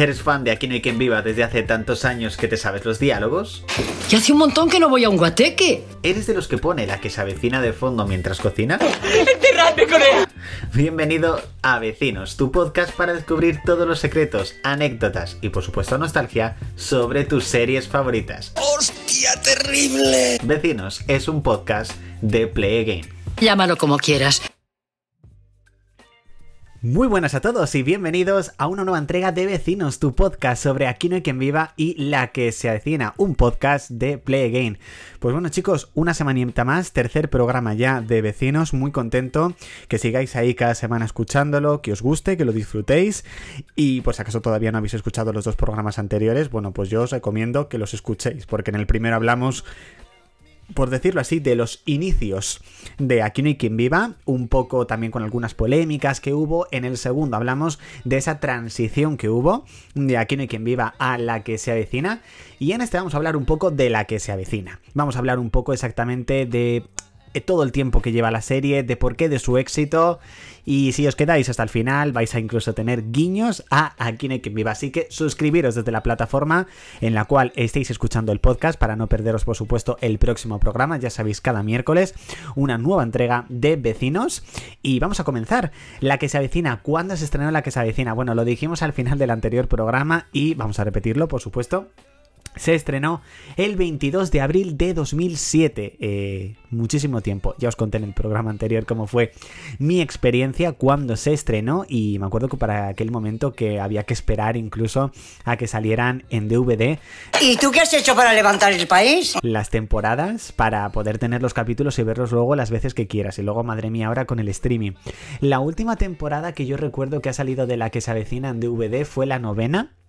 ¿Eres fan de Aquí no hay quien viva desde hace tantos años que te sabes los diálogos? Y hace un montón que no voy a un guateque. ¿Eres de los que pone la que se avecina de fondo mientras cocina? ¡Enterradme con ella! Bienvenido a Vecinos, tu podcast para descubrir todos los secretos, anécdotas y por supuesto nostalgia sobre tus series favoritas. ¡Hostia, terrible! Vecinos es un podcast de Play Game. Llámalo como quieras. Muy buenas a todos y bienvenidos a una nueva entrega de Vecinos, tu podcast sobre Aquí no hay quien viva y la que se avecina, un podcast de Play Again. Pues bueno chicos, una semanita más, tercer programa ya de Vecinos, muy contento que sigáis ahí cada semana escuchándolo, que os guste, que lo disfrutéis y si acaso todavía no habéis escuchado los dos programas anteriores, bueno pues yo os recomiendo que los escuchéis porque en el primero hablamos por decirlo así, de los inicios de Aquí no hay quien viva, un poco también con algunas polémicas que hubo. En el segundo hablamos de esa transición que hubo de Aquí no hay quien viva a la que se avecina. Y en este vamos a hablar un poco de la que se avecina. Vamos a hablar un poco exactamente de todo el tiempo que lleva la serie, de por qué de su éxito. Y si os quedáis hasta el final, vais a incluso tener guiños a Aquí no hay quien viva. Así que suscribiros desde la plataforma en la cual estéis escuchando el podcast para no perderos, por supuesto, el próximo programa. Ya sabéis, cada miércoles una nueva entrega de vecinos. Y vamos a comenzar. La que se avecina. ¿Cuándo se estrenó la que se avecina? Bueno, lo dijimos al final del anterior programa y vamos a repetirlo, por supuesto se estrenó el 22 de abril de 2007. Eh, muchísimo tiempo. Ya os conté en el programa anterior cómo fue mi experiencia cuando se estrenó y me acuerdo que para aquel momento que había que esperar incluso a que salieran en DVD. ¿Y tú qué has hecho para levantar el país? Las temporadas para poder tener los capítulos y verlos luego las veces que quieras. Y luego, madre mía, ahora con el streaming. La última temporada que yo recuerdo que ha salido de la que se avecina en DVD fue la novena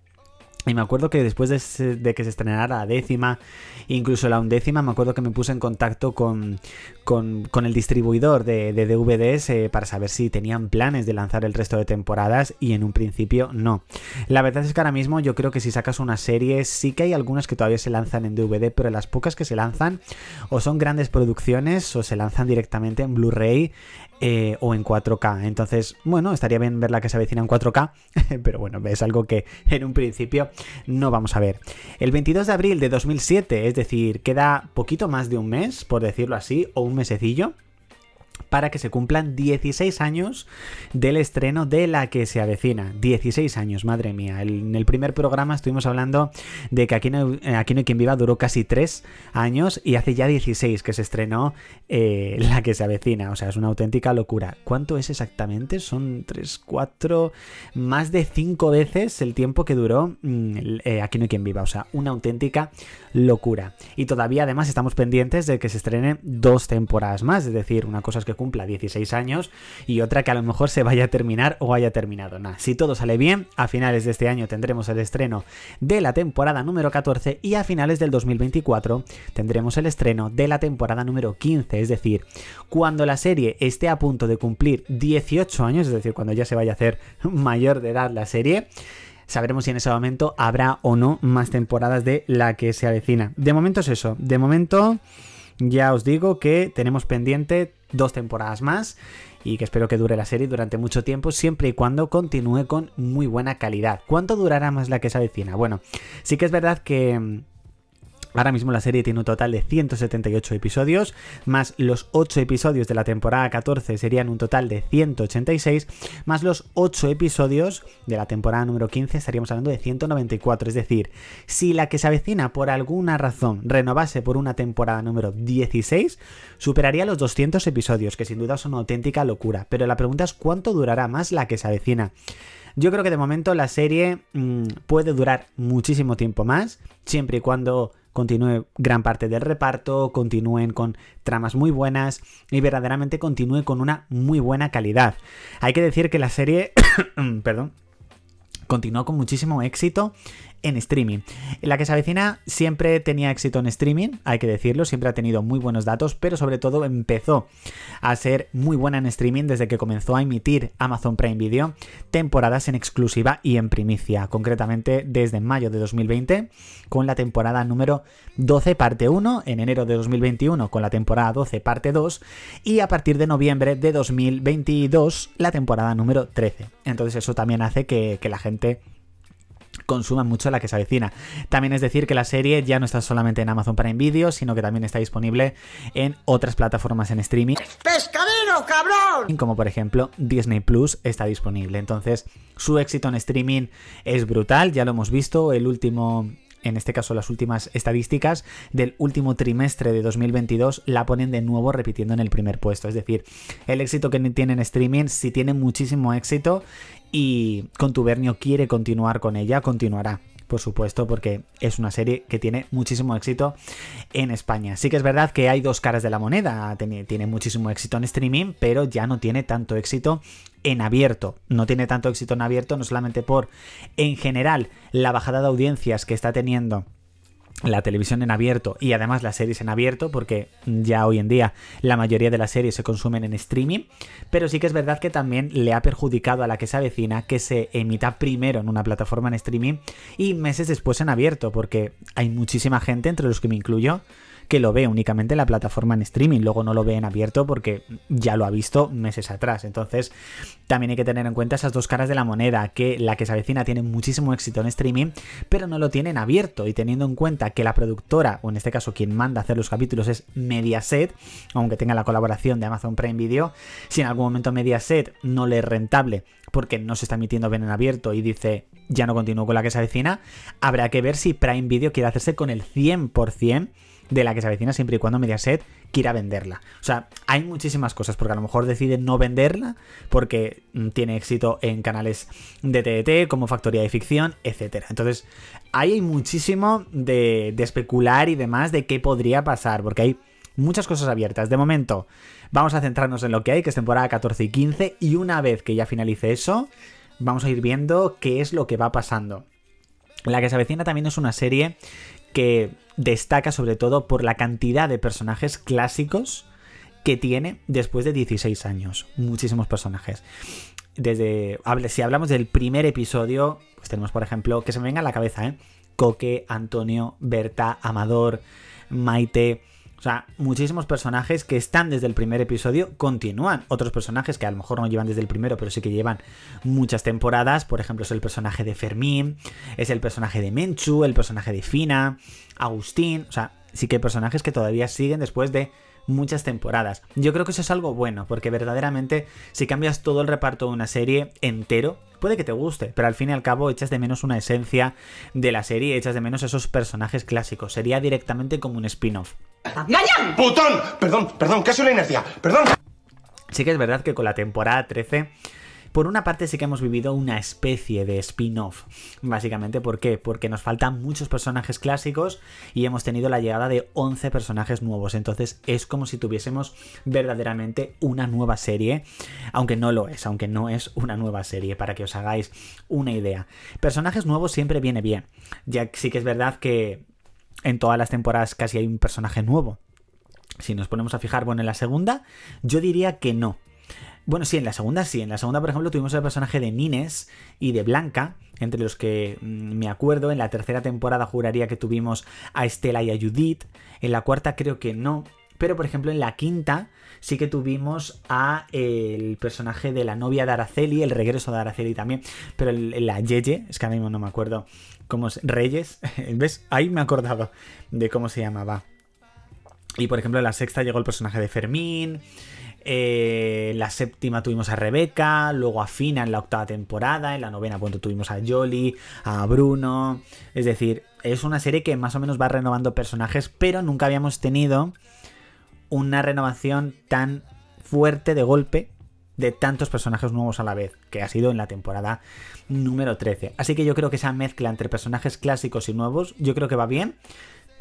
y me acuerdo que después de, que se estrenara la décima, incluso la undécima, me acuerdo que me puse en contacto con, con, el distribuidor de, DVDs eh, para saber si tenían planes de lanzar el resto de temporadas y en un principio no. La verdad es que ahora mismo yo creo que si sacas una serie, sí que hay algunas que todavía se lanzan en DVD, pero las pocas que se lanzan o son grandes producciones o se lanzan directamente en Blu-ray eh, o en 4K. Entonces, bueno, estaría bien ver la que se avecina en 4K, pero bueno, es algo que en un principio no vamos a ver. El 22 de abril de 2007, es decir, queda poquito más de un mes, por decirlo así, o un mesecillo para que se cumplan 16 años del estreno de la que se avecina. 16 años, madre mía. en el primer programa estuvimos hablando de que aquí no, eh, aquí no hay quien viva duró casi 3 años y hace ya 16 que se estrenó eh, la que se avecina. O sea, es una auténtica locura. ¿Cuánto es exactamente? Son 3, 4, más de 5 veces el tiempo que duró mm, eh, aquí no hay quien viva. O sea, una auténtica locura. Y todavía además estamos pendientes de que se estrenen dos temporadas más. Es decir, una cosa es que cumpla 16 años y otra que a lo mejor se vaya a terminar o haya terminado. Nada, si todo sale bien, a finales de este año tendremos el estreno de la temporada número 14 y a finales del 2024 tendremos el estreno de la temporada número 15. Es decir, cuando la serie esté a punto de cumplir 18 años, es decir, cuando ya se vaya a hacer mayor de edad la serie, sabremos si en ese momento habrá o no más temporadas de la que se avecina. De momento es eso. De momento ya os digo que tenemos pendiente dos temporadas más y que espero que dure la serie durante mucho tiempo, siempre y cuando continúe con muy buena calidad. ¿Cuánto durará más la que se? Bueno, sí que es verdad que mm, Ahora mismo la serie tiene un total de 178 episodios, más los 8 episodios de la temporada 14 serían un total de 186, más los 8 episodios de la temporada número 15 estaríamos hablando de 194. Es decir, si la que se avecina por alguna razón renovase por una temporada número 16, superaría los 200 episodios, que sin duda son una auténtica locura. Pero la pregunta es cuánto durará más la que se avecina. Yo creo que de momento la serie mmm, puede durar muchísimo tiempo más, siempre y cuando continúe gran parte del reparto, continúen con tramas muy buenas y verdaderamente continúe con una muy buena calidad. Hay que decir que la serie, perdón, continuó con muchísimo éxito en streaming. La que se avecina siempre tenía éxito en streaming, hay que decirlo, siempre ha tenido muy buenos datos, pero sobre todo empezó a ser muy buena en streaming desde que comenzó a emitir Amazon Prime Video temporadas en exclusiva y en primicia, concretamente desde mayo de 2020 con la temporada número 12 parte 1, en enero de 2021 con la temporada 12 parte 2 y a partir de noviembre de 2022 la temporada número 13. Entonces eso también hace que, que la gente consuman mucho la que se avecina. También es decir que la serie ya no está solamente en Amazon Prime Video, sino que también está disponible en otras plataformas en streaming. ¡Pescadero, cabrón! Como por ejemplo Disney Plus está disponible. Entonces, su éxito en streaming es brutal, ya lo hemos visto. El último en este caso las últimas estadísticas del último trimestre de 2022 la ponen de nuevo repitiendo en el primer puesto. Es decir, el éxito que tiene en streaming sí tiene muchísimo éxito y Contubernio quiere continuar con ella, continuará por supuesto, porque es una serie que tiene muchísimo éxito en España. Sí que es verdad que hay dos caras de la moneda, tiene, tiene, muchísimo éxito en streaming, pero ya no tiene tanto éxito en abierto. No tiene tanto éxito en abierto, no solamente por, en general, la bajada de audiencias que está teniendo la televisión en abierto y además las series en abierto, porque ya hoy en día la mayoría de las series se consumen en streaming, pero sí que es verdad que también le ha perjudicado a la que se avecina que se emita primero en una plataforma en streaming y meses después en abierto, porque hay muchísima gente, entre los que me incluyo, que lo ve únicamente en la plataforma en streaming, luego no lo ve en abierto porque ya lo ha visto meses atrás. Entonces, también hay que tener en cuenta esas dos caras de la moneda, que la que se avecina tiene muchísimo éxito en streaming, pero no lo tiene en abierto. Y teniendo en cuenta que la productora, o en este caso quien manda hacer los capítulos, es Mediaset, aunque tenga la colaboración de Amazon Prime Video, si en algún momento Mediaset no le es rentable porque no se está emitiendo bien en abierto y dice ya no continúo con la que se avecina, habrá que ver si Prime Video quiere hacerse con el 100% de la que se avecina siempre y cuando Mediaset quiera venderla. O sea, hay muchísimas cosas, porque a lo mejor deciden no venderla porque mm, tiene éxito en canales de TDT como Factoría de Ficción, etc. Entonces, ahí hay muchísimo de, de especular y demás de qué podría pasar, porque hay muchas cosas abiertas. De momento, vamos a centrarnos en lo que hay, que es temporada 14 y 15, y una vez que ya finalice eso, vamos a ir viendo qué es lo que va pasando. La que se avecina también es una serie que destaca sobre todo por la cantidad de personajes clásicos que tiene después de 16 años. Muchísimos personajes. Desde, si hablamos del primer episodio, pues tenemos por ejemplo, que se me venga a la cabeza, ¿eh? Coque, Antonio, Berta, Amador, Maite, o sea, muchísimos personajes que están desde el primer episodio continúan. Otros personajes que a lo mejor no llevan desde el primero, pero sí que llevan muchas temporadas. Por ejemplo, es el personaje de Fermín, es el personaje de Menchu, el personaje de Fina, Agustín. O sea, sí que hay personajes que todavía siguen después de muchas temporadas. Yo creo que eso es algo bueno, porque verdaderamente si cambias todo el reparto de una serie entero, puede que te guste, pero al fin y al cabo echas de menos una esencia de la serie, echas de menos esos personajes clásicos. Sería directamente como un spin-off. ¡Putón! Perdón, perdón, casi una inercia. Perdón. Sí que es verdad que con la temporada 13 por una parte sí que hemos vivido una especie de spin-off, básicamente, ¿por qué? Porque nos faltan muchos personajes clásicos y hemos tenido la llegada de 11 personajes nuevos, entonces es como si tuviésemos verdaderamente una nueva serie, aunque no lo es, aunque no es una nueva serie, para que os hagáis una idea. Personajes nuevos siempre viene bien, ya sí que es verdad que en todas las temporadas casi hay un personaje nuevo. Si nos ponemos a fijar, bueno, en la segunda, yo diría que no. Bueno, sí, en la segunda sí. En la segunda, por ejemplo, tuvimos el personaje de Nines y de Blanca, entre los que mm, me acuerdo. En la tercera temporada juraría que tuvimos a Estela y a Judith. En la cuarta creo que no. Pero, por ejemplo, en la quinta sí que tuvimos a el personaje de la novia de Araceli, el regreso de Araceli también. Pero la Yeye, es que ahora mismo no me acuerdo cómo es. Reyes, ¿ves? Ahí me he acordado de cómo se llamaba. Y por ejemplo, en la sexta llegó el personaje de Fermín. Eh, la séptima tuvimos a Rebeca, luego a Fina en la octava temporada, en la novena punto tuvimos a Jolly, a Bruno. Es decir, es una serie que más o menos va renovando personajes, pero nunca habíamos tenido una renovación tan fuerte de golpe de tantos personajes nuevos a la vez, que ha sido en la temporada número 13. Así que yo creo que esa mezcla entre personajes clásicos y nuevos, yo creo que va bien.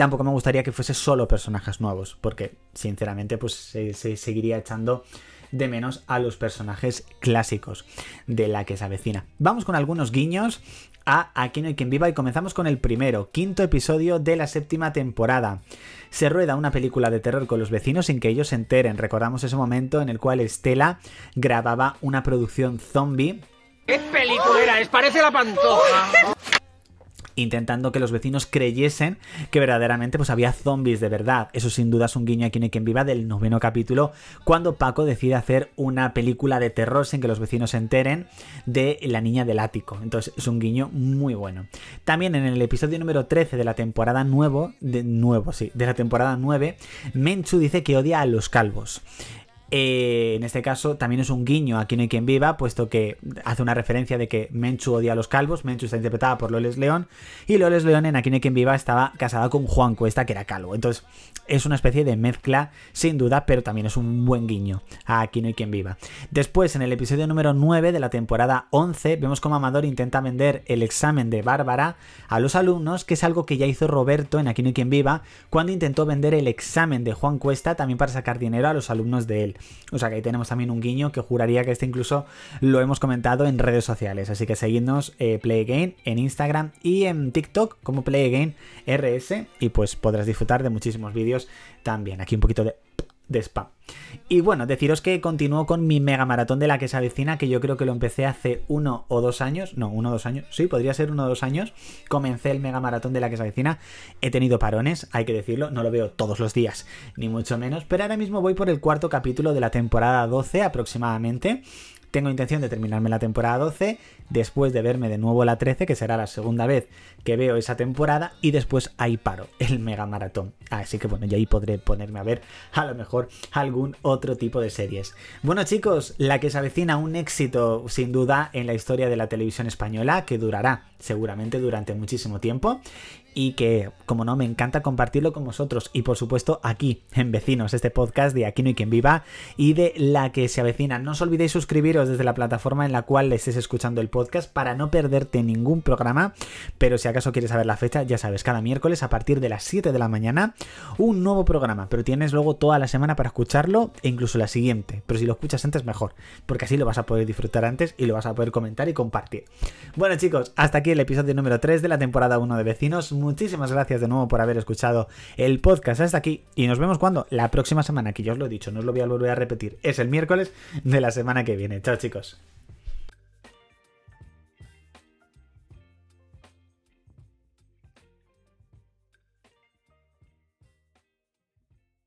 Tampoco me gustaría que fuese solo personajes nuevos, porque sinceramente pues se, se seguiría echando de menos a los personajes clásicos de la que se avecina. Vamos con algunos guiños a Aquí no hay quien viva y comenzamos con el primero, quinto episodio de la séptima temporada. Se rueda una película de terror con los vecinos sin que ellos se enteren. Recordamos ese momento en el cual Estela grababa una producción zombie. ¿Qué película es? Parece la pantoja. Intentando que los vecinos creyesen que verdaderamente pues había zombies de verdad. Eso sin duda es un guiño aquí en quien viva del noveno capítulo, cuando Paco decide hacer una película de terror sin que los vecinos se enteren de la niña del ático. Entonces es un guiño muy bueno. También en el episodio número 13 de la temporada nuevo, de nuevo, sí, de la temporada 9, Menchu dice que odia a los calvos. Eh, en este caso también es un guiño Aquí no hay quien viva, puesto que hace una referencia de que Menchu odia a los calvos. Menchu está interpretada por Loles León. Y Loles León en Aquí no hay quien viva estaba casada con Juan Cuesta, que era calvo. Entonces es una especie de mezcla, sin duda, pero también es un buen guiño a Aquí no hay quien viva. Después, en el episodio número 9 de la temporada 11, vemos cómo Amador intenta vender el examen de Bárbara a los alumnos, que es algo que ya hizo Roberto en Aquí no hay quien viva, cuando intentó vender el examen de Juan Cuesta también para sacar dinero a los alumnos de él. O sea que ahí tenemos también un guiño que juraría que este incluso lo hemos comentado en redes sociales. Así que seguidnos eh, Play Again en Instagram y en TikTok como Play Again RS y pues podrás disfrutar de muchísimos vídeos también. Aquí un poquito de de spam. Y bueno, deciros que continúo con mi mega maratón de la que se que yo creo que lo empecé hace uno o dos años. No, uno o dos años. Sí, podría ser uno o dos años. Comencé el mega maratón de la que se avecina. He tenido parones, hay que decirlo. No lo veo todos los días, ni mucho menos. Pero ahora mismo voy por el cuarto capítulo de la temporada 12 aproximadamente. Tengo intención de terminarme la temporada 12, después de verme de nuevo la 13, que será la segunda vez que veo esa temporada, y después ahí paro, el mega maratón. Así que bueno, ya ahí podré ponerme a ver a lo mejor algún otro tipo de series. Bueno chicos, la que se avecina un éxito sin duda en la historia de la televisión española, que durará seguramente durante muchísimo tiempo y que, como no, me encanta compartirlo con vosotros. Y por supuesto aquí en Vecinos, este podcast de Aquí no hay quien viva y de la que se avecina. No os olvidéis suscribiros desde la plataforma en la cual estés escuchando el podcast para no perderte ningún programa, pero si acaso quieres saber la fecha, ya sabes, cada miércoles a partir de las 7 de la mañana un nuevo programa, pero tienes luego toda la semana para escucharlo e incluso la siguiente, pero si lo escuchas antes mejor, porque así lo vas a poder disfrutar antes y lo vas a poder comentar y compartir. Bueno chicos, hasta aquí el episodio número 3 de la temporada 1 de Vecinos muchísimas gracias de nuevo por haber escuchado el podcast hasta aquí y nos vemos cuando la próxima semana, que ya os lo he dicho, no os lo voy a volver a repetir, es el miércoles de la semana que viene. Chao chicos.